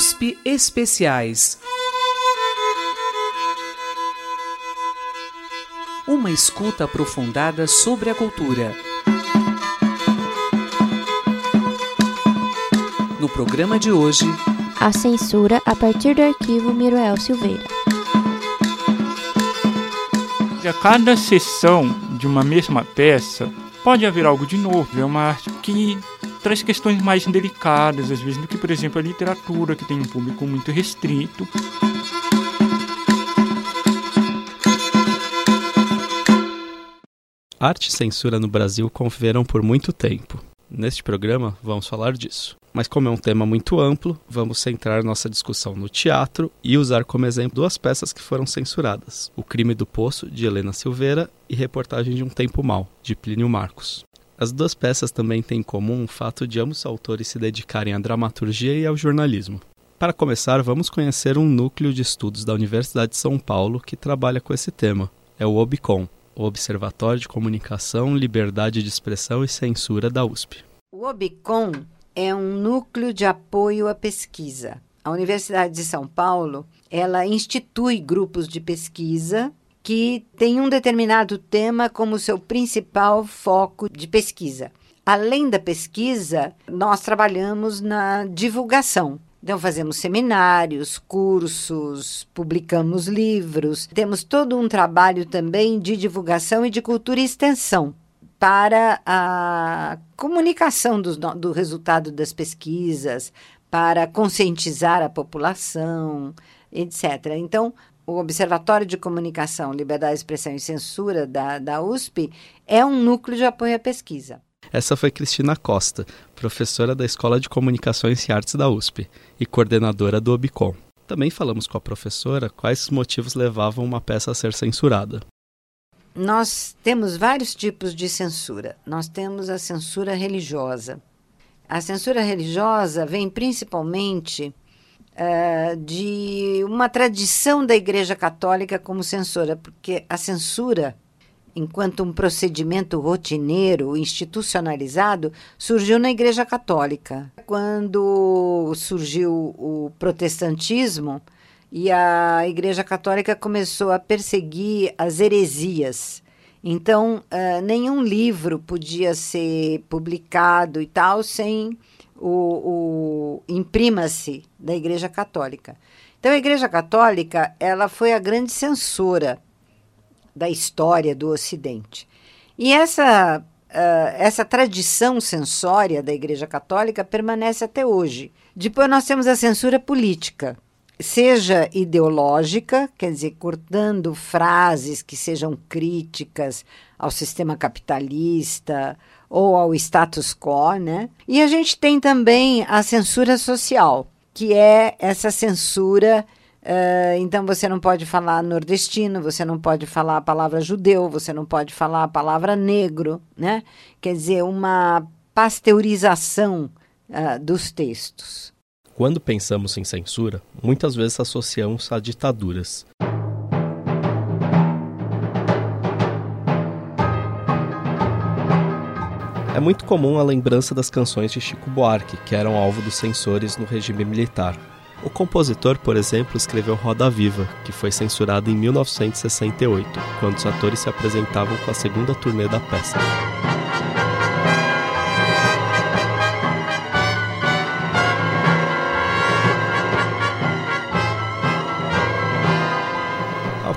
USP Especiais. Uma escuta aprofundada sobre a cultura. No programa de hoje, a censura a partir do arquivo Miroel Silveira. A cada sessão de uma mesma peça pode haver algo de novo. É uma arte que traz questões mais delicadas, às vezes, do que, por exemplo, a literatura, que tem um público muito restrito. Arte e censura no Brasil conviveram por muito tempo. Neste programa, vamos falar disso. Mas, como é um tema muito amplo, vamos centrar nossa discussão no teatro e usar como exemplo duas peças que foram censuradas: O Crime do Poço, de Helena Silveira, e Reportagem de um Tempo Mal, de Plínio Marcos. As duas peças também têm em comum o fato de ambos os autores se dedicarem à dramaturgia e ao jornalismo. Para começar, vamos conhecer um núcleo de estudos da Universidade de São Paulo que trabalha com esse tema. É o OBCOM, o Observatório de Comunicação, Liberdade de Expressão e Censura da USP. O OBCOM é um núcleo de apoio à pesquisa. A Universidade de São Paulo, ela institui grupos de pesquisa que têm um determinado tema como seu principal foco de pesquisa. Além da pesquisa, nós trabalhamos na divulgação. Então, fazemos seminários, cursos, publicamos livros. Temos todo um trabalho também de divulgação e de cultura e extensão para a comunicação do, do resultado das pesquisas, para conscientizar a população, etc. Então, o Observatório de Comunicação, Liberdade de Expressão e Censura da, da USP é um núcleo de apoio à pesquisa. Essa foi Cristina Costa, professora da Escola de Comunicações e Artes da USP e coordenadora do OBCOM. Também falamos com a professora quais motivos levavam uma peça a ser censurada. Nós temos vários tipos de censura. Nós temos a censura religiosa. A censura religiosa vem principalmente uh, de uma tradição da Igreja Católica como censora, porque a censura, enquanto um procedimento rotineiro, institucionalizado, surgiu na Igreja Católica. Quando surgiu o protestantismo, e a Igreja Católica começou a perseguir as heresias. Então, uh, nenhum livro podia ser publicado e tal sem o, o imprima-se da Igreja Católica. Então, a Igreja Católica ela foi a grande censora da história do Ocidente. E essa, uh, essa tradição censória da Igreja Católica permanece até hoje. Depois, nós temos a censura política, seja ideológica, quer dizer, cortando frases que sejam críticas ao sistema capitalista ou ao status quo, né? E a gente tem também a censura social, que é essa censura. Uh, então você não pode falar nordestino, você não pode falar a palavra judeu, você não pode falar a palavra negro, né? Quer dizer, uma pasteurização uh, dos textos. Quando pensamos em censura, muitas vezes associamos a ditaduras. É muito comum a lembrança das canções de Chico Buarque, que eram alvo dos censores no regime militar. O compositor, por exemplo, escreveu Roda Viva, que foi censurado em 1968, quando os atores se apresentavam com a segunda turnê da peça.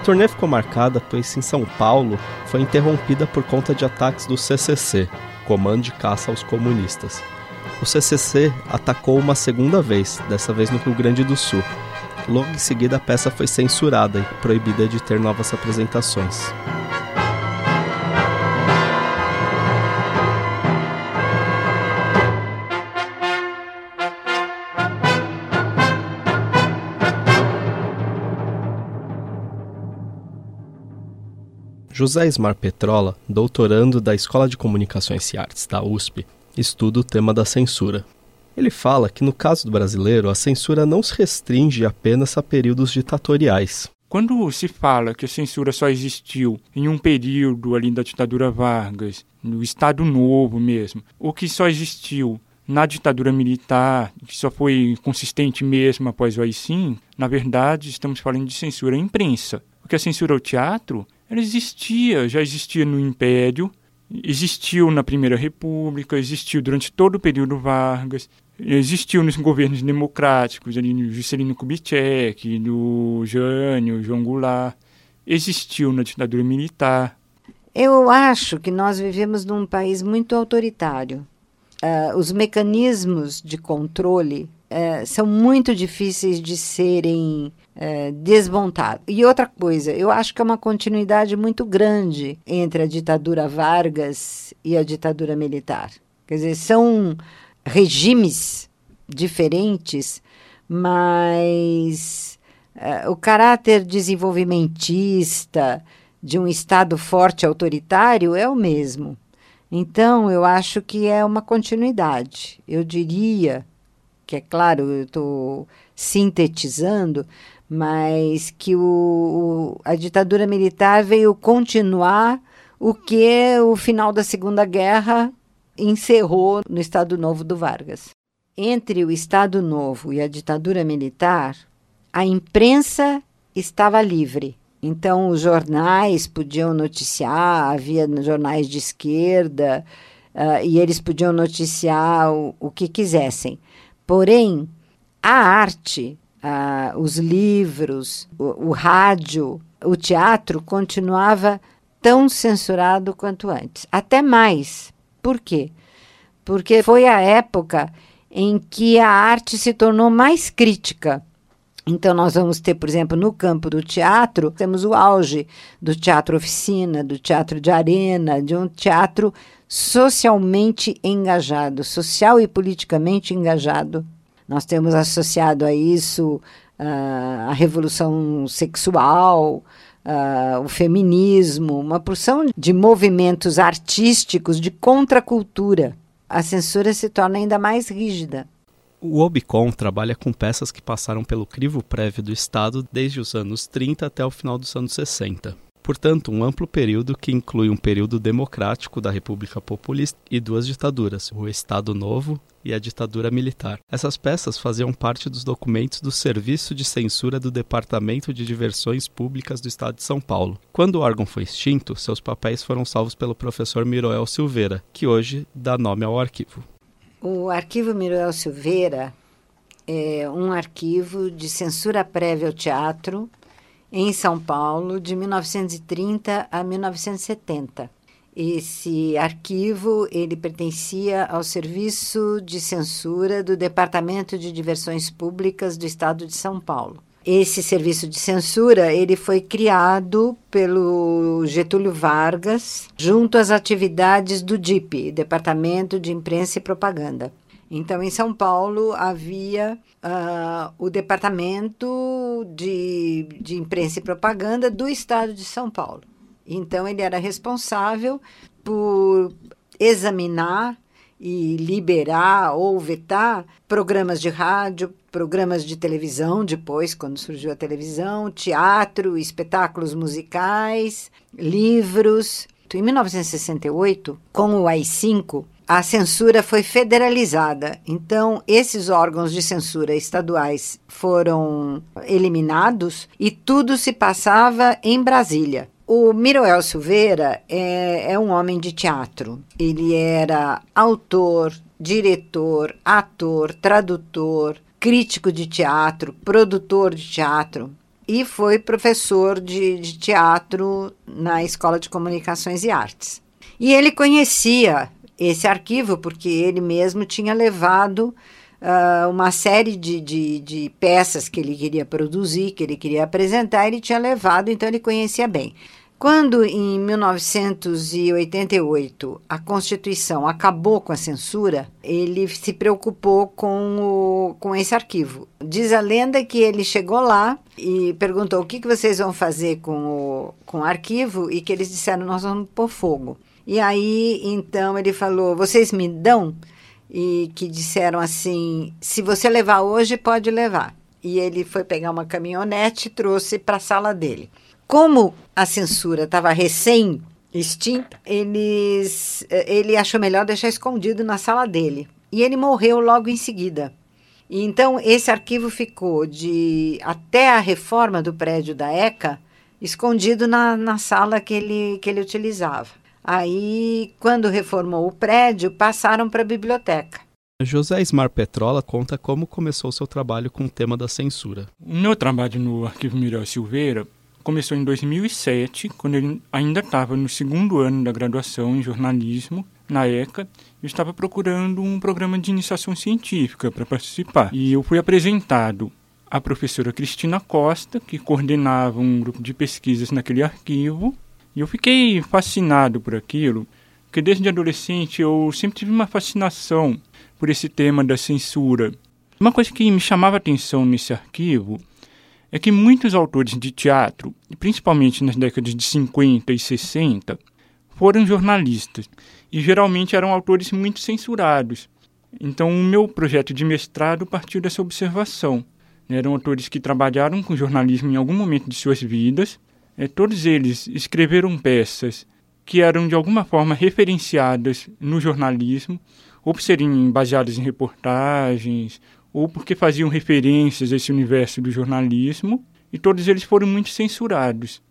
turnê ficou marcada pois em São Paulo foi interrompida por conta de ataques do CCC, Comando de Caça aos Comunistas. O CCC atacou uma segunda vez, dessa vez no Rio Grande do Sul. Logo em seguida, a peça foi censurada e proibida de ter novas apresentações. José Ismar Petrola, doutorando da Escola de Comunicações e Artes da USP, estuda o tema da censura. Ele fala que no caso do brasileiro, a censura não se restringe apenas a períodos ditatoriais. Quando se fala que a censura só existiu em um período ali da ditadura Vargas, no Estado Novo mesmo, ou que só existiu na ditadura militar, que só foi consistente mesmo após o AI-5, na verdade, estamos falando de censura à imprensa. Porque a censura ao teatro, ela existia, já existia no Império, existiu na Primeira República, existiu durante todo o período Vargas, existiu nos governos democráticos, ali no Juscelino Kubitschek, no Jânio, João Goulart, existiu na ditadura militar. Eu acho que nós vivemos num país muito autoritário. Uh, os mecanismos de controle uh, são muito difíceis de serem uh, desmontados. E outra coisa, eu acho que é uma continuidade muito grande entre a ditadura Vargas e a ditadura militar. Quer dizer, são regimes diferentes, mas uh, o caráter desenvolvimentista de um Estado forte autoritário é o mesmo. Então, eu acho que é uma continuidade. Eu diria que, é claro, eu estou sintetizando, mas que o, o, a ditadura militar veio continuar o que o final da Segunda Guerra encerrou no Estado Novo do Vargas. Entre o Estado Novo e a ditadura militar, a imprensa estava livre. Então, os jornais podiam noticiar, havia jornais de esquerda, uh, e eles podiam noticiar o, o que quisessem. Porém, a arte, uh, os livros, o, o rádio, o teatro continuava tão censurado quanto antes. Até mais, por quê? Porque foi a época em que a arte se tornou mais crítica. Então, nós vamos ter, por exemplo, no campo do teatro, temos o auge do teatro oficina, do teatro de arena, de um teatro socialmente engajado, social e politicamente engajado. Nós temos associado a isso uh, a revolução sexual, uh, o feminismo, uma porção de movimentos artísticos de contracultura. A censura se torna ainda mais rígida. O Obicon trabalha com peças que passaram pelo crivo prévio do Estado desde os anos 30 até o final dos anos 60 portanto, um amplo período que inclui um período democrático da República Populista e duas ditaduras, o Estado Novo e a ditadura militar. Essas peças faziam parte dos documentos do Serviço de Censura do Departamento de Diversões Públicas do Estado de São Paulo. Quando o órgão foi extinto, seus papéis foram salvos pelo professor Miroel Silveira, que hoje dá nome ao arquivo. O arquivo Miroel Silveira é um arquivo de censura prévia ao teatro em São Paulo, de 1930 a 1970. Esse arquivo ele pertencia ao Serviço de Censura do Departamento de Diversões Públicas do Estado de São Paulo. Esse serviço de censura ele foi criado pelo Getúlio Vargas junto às atividades do DIP, Departamento de Imprensa e Propaganda. Então, em São Paulo, havia uh, o Departamento de, de Imprensa e Propaganda do Estado de São Paulo. Então, ele era responsável por examinar e liberar ou vetar programas de rádio, programas de televisão, depois, quando surgiu a televisão, teatro, espetáculos musicais, livros. Em 1968, com o AI-5, a censura foi federalizada. Então, esses órgãos de censura estaduais foram eliminados e tudo se passava em Brasília. O Miroel Silveira é, é um homem de teatro. Ele era autor, diretor, ator, tradutor, crítico de teatro, produtor de teatro e foi professor de, de teatro na Escola de Comunicações e Artes. E ele conhecia esse arquivo, porque ele mesmo tinha levado uh, uma série de, de, de, peças que ele queria produzir, que ele queria apresentar, ele tinha levado, então ele conhecia bem. Quando, em 1988, a Constituição acabou com a censura, ele se preocupou com, o, com esse arquivo. Diz a lenda que ele chegou lá e perguntou o que, que vocês vão fazer com o, com o arquivo e que eles disseram, nós vamos pôr fogo. E aí, então, ele falou: vocês me dão? E que disseram assim: se você levar hoje, pode levar. E ele foi pegar uma caminhonete e trouxe para a sala dele. Como a censura estava recém extinta, eles, ele achou melhor deixar escondido na sala dele. e ele morreu logo em seguida. E então esse arquivo ficou de até a reforma do prédio da ECA escondido na, na sala que ele, que ele utilizava. Aí, quando reformou o prédio, passaram para a biblioteca. José Ismar Petrola conta como começou seu trabalho com o tema da censura. O meu trabalho no Arquivo Miriel Silveira começou em 2007, quando ele ainda estava no segundo ano da graduação em jornalismo na ECA, eu estava procurando um programa de iniciação científica para participar. E eu fui apresentado à professora Cristina Costa, que coordenava um grupo de pesquisas naquele arquivo, e eu fiquei fascinado por aquilo, porque desde adolescente eu sempre tive uma fascinação por esse tema da censura. Uma coisa que me chamava atenção nesse arquivo é que muitos autores de teatro, principalmente nas décadas de 50 e 60, foram jornalistas e geralmente eram autores muito censurados. Então, o meu projeto de mestrado partiu dessa observação. Eram autores que trabalharam com jornalismo em algum momento de suas vidas é, todos eles escreveram peças que eram de alguma forma referenciadas no jornalismo, ou por serem baseadas em reportagens, ou porque faziam referências a esse universo do jornalismo, e todos eles foram muito censurados.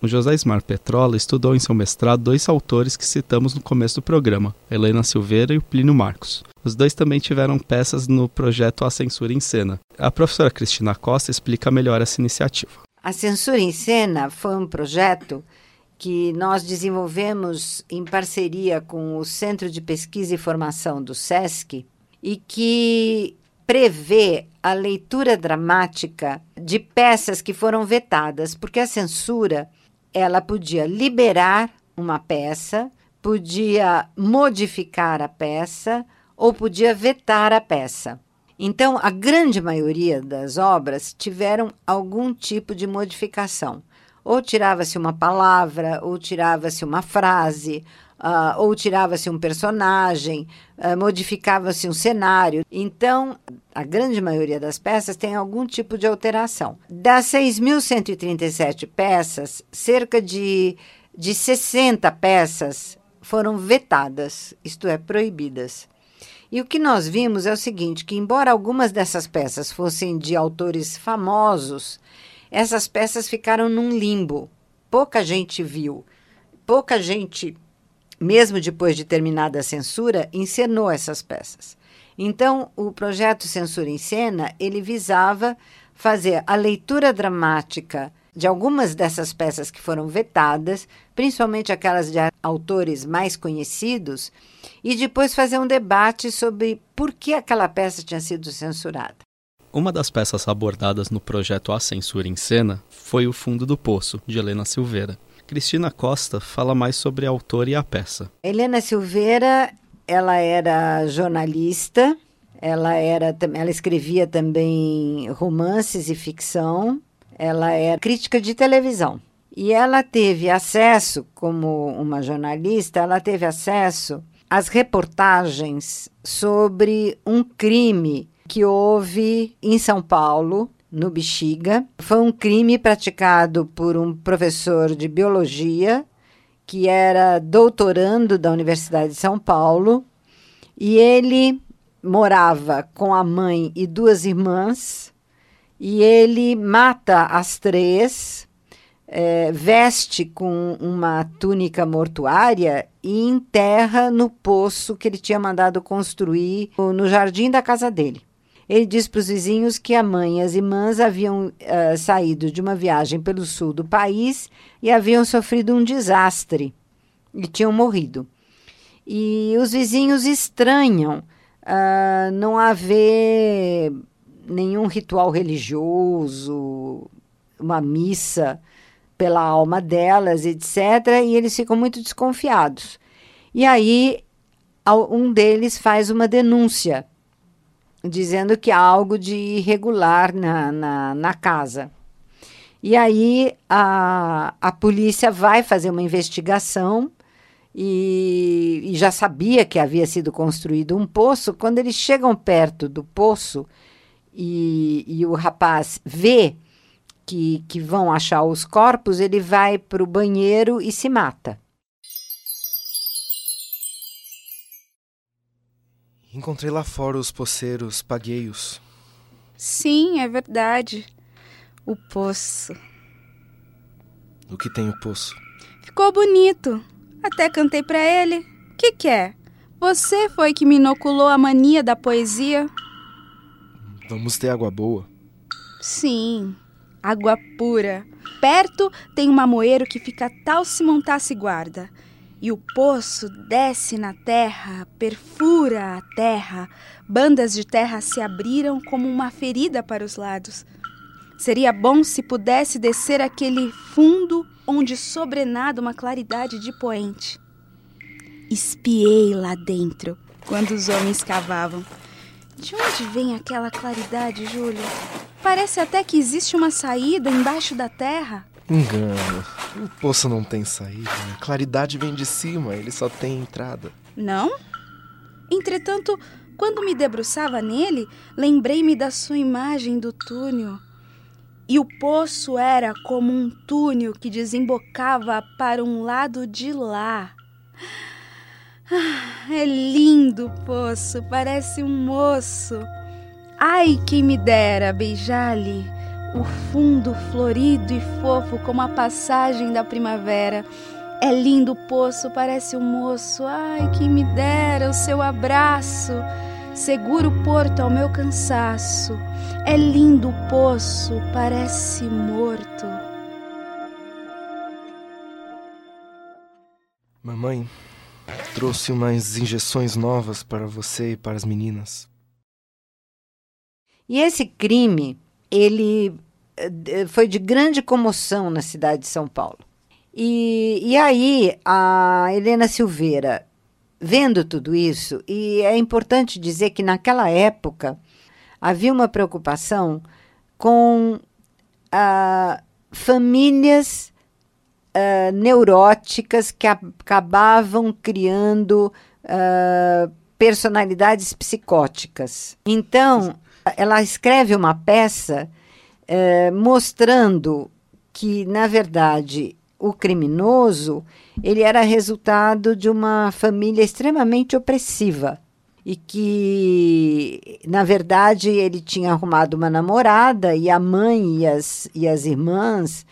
O José Ismar Petrola estudou em seu mestrado dois autores que citamos no começo do programa, Helena Silveira e o Plínio Marcos. Os dois também tiveram peças no projeto A Censura em Cena. A professora Cristina Costa explica melhor essa iniciativa. A Censura em Cena foi um projeto que nós desenvolvemos em parceria com o Centro de Pesquisa e Formação do SESC e que prevê a leitura dramática de peças que foram vetadas, porque a censura ela podia liberar uma peça, podia modificar a peça ou podia vetar a peça. Então, a grande maioria das obras tiveram algum tipo de modificação. Ou tirava-se uma palavra, ou tirava-se uma frase, uh, ou tirava-se um personagem, uh, modificava-se um cenário. Então, a grande maioria das peças tem algum tipo de alteração. Das 6.137 peças, cerca de, de 60 peças foram vetadas, isto é, proibidas. E o que nós vimos é o seguinte, que embora algumas dessas peças fossem de autores famosos, essas peças ficaram num limbo. Pouca gente viu, pouca gente, mesmo depois de terminada a censura, encenou essas peças. Então, o projeto Censura em Cena, ele visava fazer a leitura dramática de algumas dessas peças que foram vetadas, principalmente aquelas de autores mais conhecidos, e depois fazer um debate sobre por que aquela peça tinha sido censurada. Uma das peças abordadas no projeto A Censura em Cena foi O Fundo do Poço, de Helena Silveira. Cristina Costa fala mais sobre a autora e a peça. Helena Silveira, ela era jornalista, ela era, ela escrevia também romances e ficção, ela é crítica de televisão. E ela teve acesso, como uma jornalista, ela teve acesso às reportagens sobre um crime que houve em São Paulo, no Bexiga. Foi um crime praticado por um professor de biologia que era doutorando da Universidade de São Paulo e ele morava com a mãe e duas irmãs e ele mata as três, é, veste com uma túnica mortuária e enterra no poço que ele tinha mandado construir no jardim da casa dele. Ele diz para os vizinhos que a mãe e as irmãs haviam uh, saído de uma viagem pelo sul do país e haviam sofrido um desastre e tinham morrido. E os vizinhos estranham uh, não haver nenhum ritual religioso, uma missa pela alma delas, etc. E eles ficam muito desconfiados. E aí um deles faz uma denúncia, dizendo que há algo de irregular na, na, na casa. E aí a, a polícia vai fazer uma investigação e, e, já sabia que havia sido construído um poço. Quando eles chegam perto do poço, e, e o rapaz vê que, que vão achar os corpos, ele vai para o banheiro e se mata. encontrei lá fora os poceiros, paguei-os. Sim, é verdade. O poço. O que tem o poço? Ficou bonito. Até cantei para ele. Que que é? Você foi que me inoculou a mania da poesia? Vamos ter água boa. Sim, água pura. Perto tem um mamoeiro que fica tal se montasse guarda. E o poço desce na terra, perfura a terra. Bandas de terra se abriram como uma ferida para os lados. Seria bom se pudesse descer aquele fundo onde sobrenada uma claridade de poente. Espiei lá dentro quando os homens cavavam. De onde vem aquela claridade, Júlio? Parece até que existe uma saída embaixo da terra. Engano. O poço não tem saída. A claridade vem de cima, ele só tem entrada. Não? Entretanto, quando me debruçava nele, lembrei-me da sua imagem do túnel. E o poço era como um túnel que desembocava para um lado de lá. Ah, é lindo o poço, parece um moço. Ai, quem me dera beijar-lhe o fundo florido e fofo como a passagem da primavera. É lindo o poço, parece um moço. Ai, quem me dera o seu abraço. Seguro o porto ao meu cansaço. É lindo o poço, parece morto. Mamãe, trouxe umas injeções novas para você e para as meninas. E esse crime, ele eh, foi de grande comoção na cidade de São Paulo. E, e aí, a Helena Silveira, vendo tudo isso, e é importante dizer que naquela época havia uma preocupação com ah, famílias ah, neuróticas que acabavam criando ah, personalidades psicóticas. Então, ela escreve uma peça eh, mostrando que, na verdade, o criminoso ele era resultado de uma família extremamente opressiva e que, na verdade, ele tinha arrumado uma namorada e a mãe e as, e as irmãs,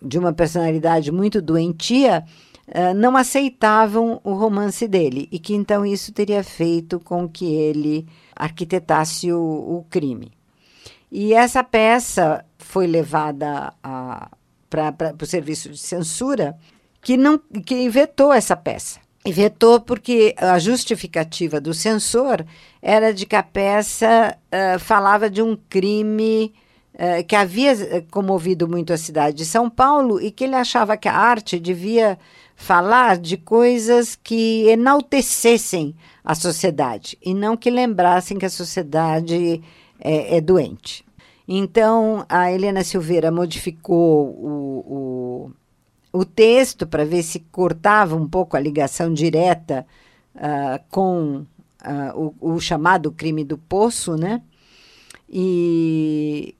de uma personalidade muito doentia, uh, não aceitavam o romance dele e que então isso teria feito com que ele arquitetasse o, o crime. E essa peça foi levada para o serviço de censura que não que vetou essa peça. E vetou porque a justificativa do censor era de que a peça uh, falava de um crime uh, que havia comovido muito a cidade de São Paulo e que ele achava que a arte devia falar de coisas que enaltecessem a sociedade e não que lembrassem que a sociedade é, é doente. Então, a Helena Silveira modificou o, o o texto para ver se cortava um pouco a ligação direta uh, com uh, o, o, chamado crime do poço, né? E,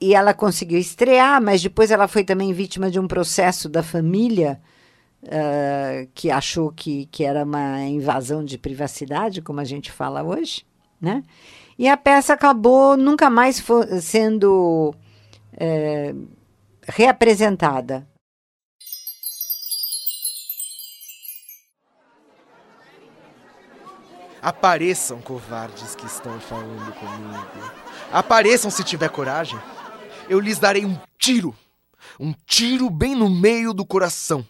e ela conseguiu estrear, mas depois ela foi também vítima de um processo da família uh, que achou que, que era uma invasão de privacidade, como a gente fala hoje, né? E a peça acabou nunca mais sendo é, reapresentada Apareçam, covardes que estão falando comigo. Apareçam se tiver coragem. Eu lhes darei um tiro. Um tiro bem no meio do coração.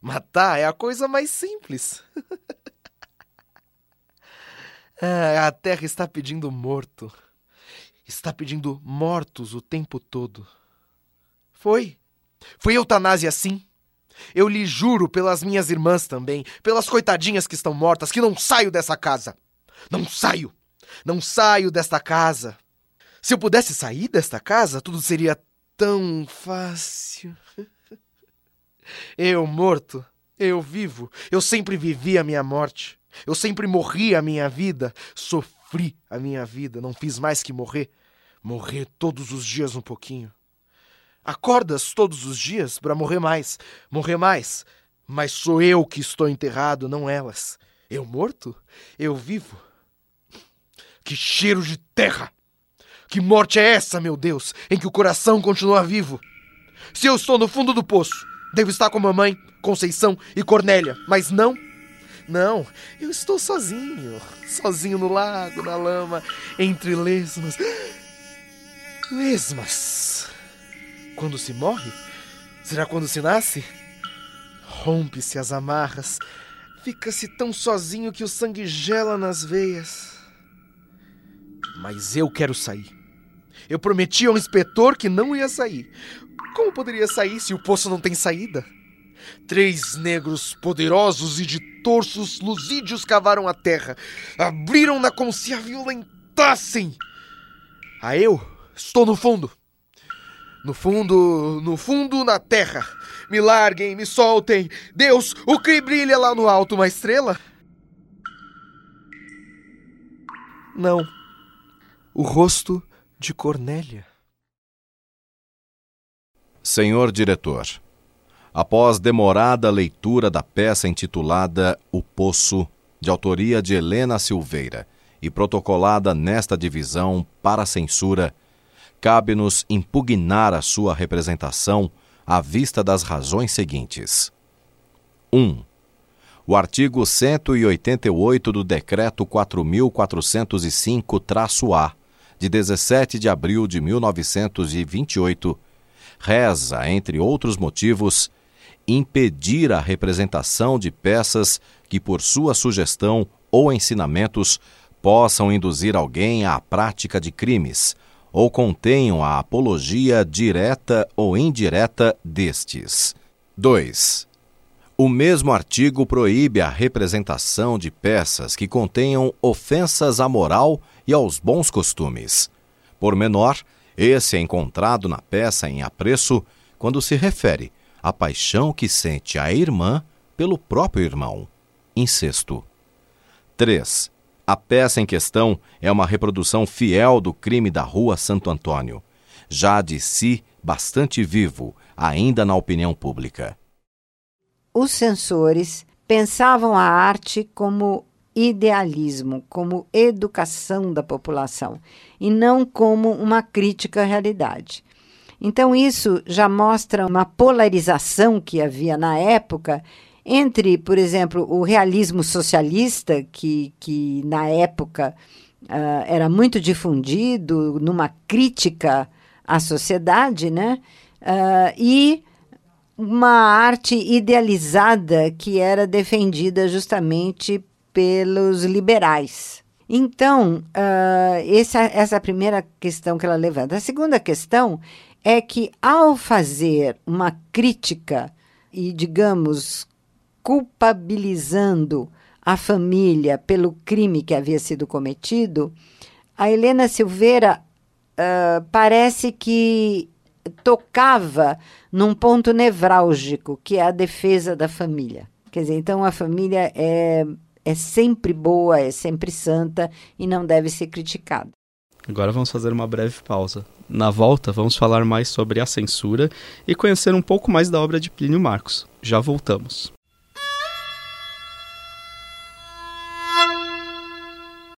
Matar é a coisa mais simples. ah, a terra está pedindo morto. Está pedindo mortos o tempo todo. Foi. Foi eutanásia sim. Eu lhe juro pelas minhas irmãs também, pelas coitadinhas que estão mortas, que não saio dessa casa. Não saio! Não saio desta casa! Se eu pudesse sair desta casa, tudo seria tão fácil. Eu morto, eu vivo, eu sempre vivi a minha morte. Eu sempre morri a minha vida, sofri a minha vida, não fiz mais que morrer. Morrer todos os dias um pouquinho. Acordas todos os dias para morrer mais, morrer mais. Mas sou eu que estou enterrado, não elas. Eu morto? Eu vivo? Que cheiro de terra! Que morte é essa, meu Deus, em que o coração continua vivo? Se eu estou no fundo do poço, devo estar com mamãe, Conceição e Cornélia, mas não. Não, eu estou sozinho, sozinho no lago, na lama, entre lesmas. Lesmas. Quando se morre? Será quando se nasce? Rompe-se as amarras, fica-se tão sozinho que o sangue gela nas veias. Mas eu quero sair. Eu prometi ao inspetor que não ia sair. Como poderia sair se o poço não tem saída? Três negros poderosos e de torsos lusídeos cavaram a terra, abriram-na como se a violentassem. A eu estou no fundo. No fundo, no fundo, na terra. Me larguem, me soltem. Deus, o que brilha lá no alto, uma estrela? Não. O rosto de Cornélia. Senhor diretor, após demorada leitura da peça intitulada O Poço, de autoria de Helena Silveira, e protocolada nesta divisão para censura, cabe-nos impugnar a sua representação à vista das razões seguintes. 1. Um, o artigo 188 do Decreto 4405-A, de 17 de abril de 1928, reza, entre outros motivos, impedir a representação de peças que, por sua sugestão ou ensinamentos, possam induzir alguém à prática de crimes ou contenham a apologia direta ou indireta destes. 2. O mesmo artigo proíbe a representação de peças que contenham ofensas à moral e aos bons costumes. Por menor, esse é encontrado na peça em apreço quando se refere à paixão que sente a irmã pelo próprio irmão. Incesto. 3. A peça em questão é uma reprodução fiel do crime da Rua Santo Antônio, já de si bastante vivo, ainda na opinião pública. Os censores pensavam a arte como idealismo, como educação da população, e não como uma crítica à realidade. Então, isso já mostra uma polarização que havia na época entre, por exemplo, o realismo socialista, que, que na época uh, era muito difundido numa crítica à sociedade, né? Uh, e uma arte idealizada que era defendida justamente pelos liberais. Então, uh, essa, essa primeira questão que ela levanta. A segunda questão é que, ao fazer uma crítica e, digamos, culpabilizando a família pelo crime que havia sido cometido, a Helena Silveira uh, parece que tocava num ponto nevrálgico, que é a defesa da família. Quer dizer, então a família é é sempre boa, é sempre santa e não deve ser criticada. Agora vamos fazer uma breve pausa. Na volta, vamos falar mais sobre a censura e conhecer um pouco mais da obra de Plínio Marcos. Já voltamos.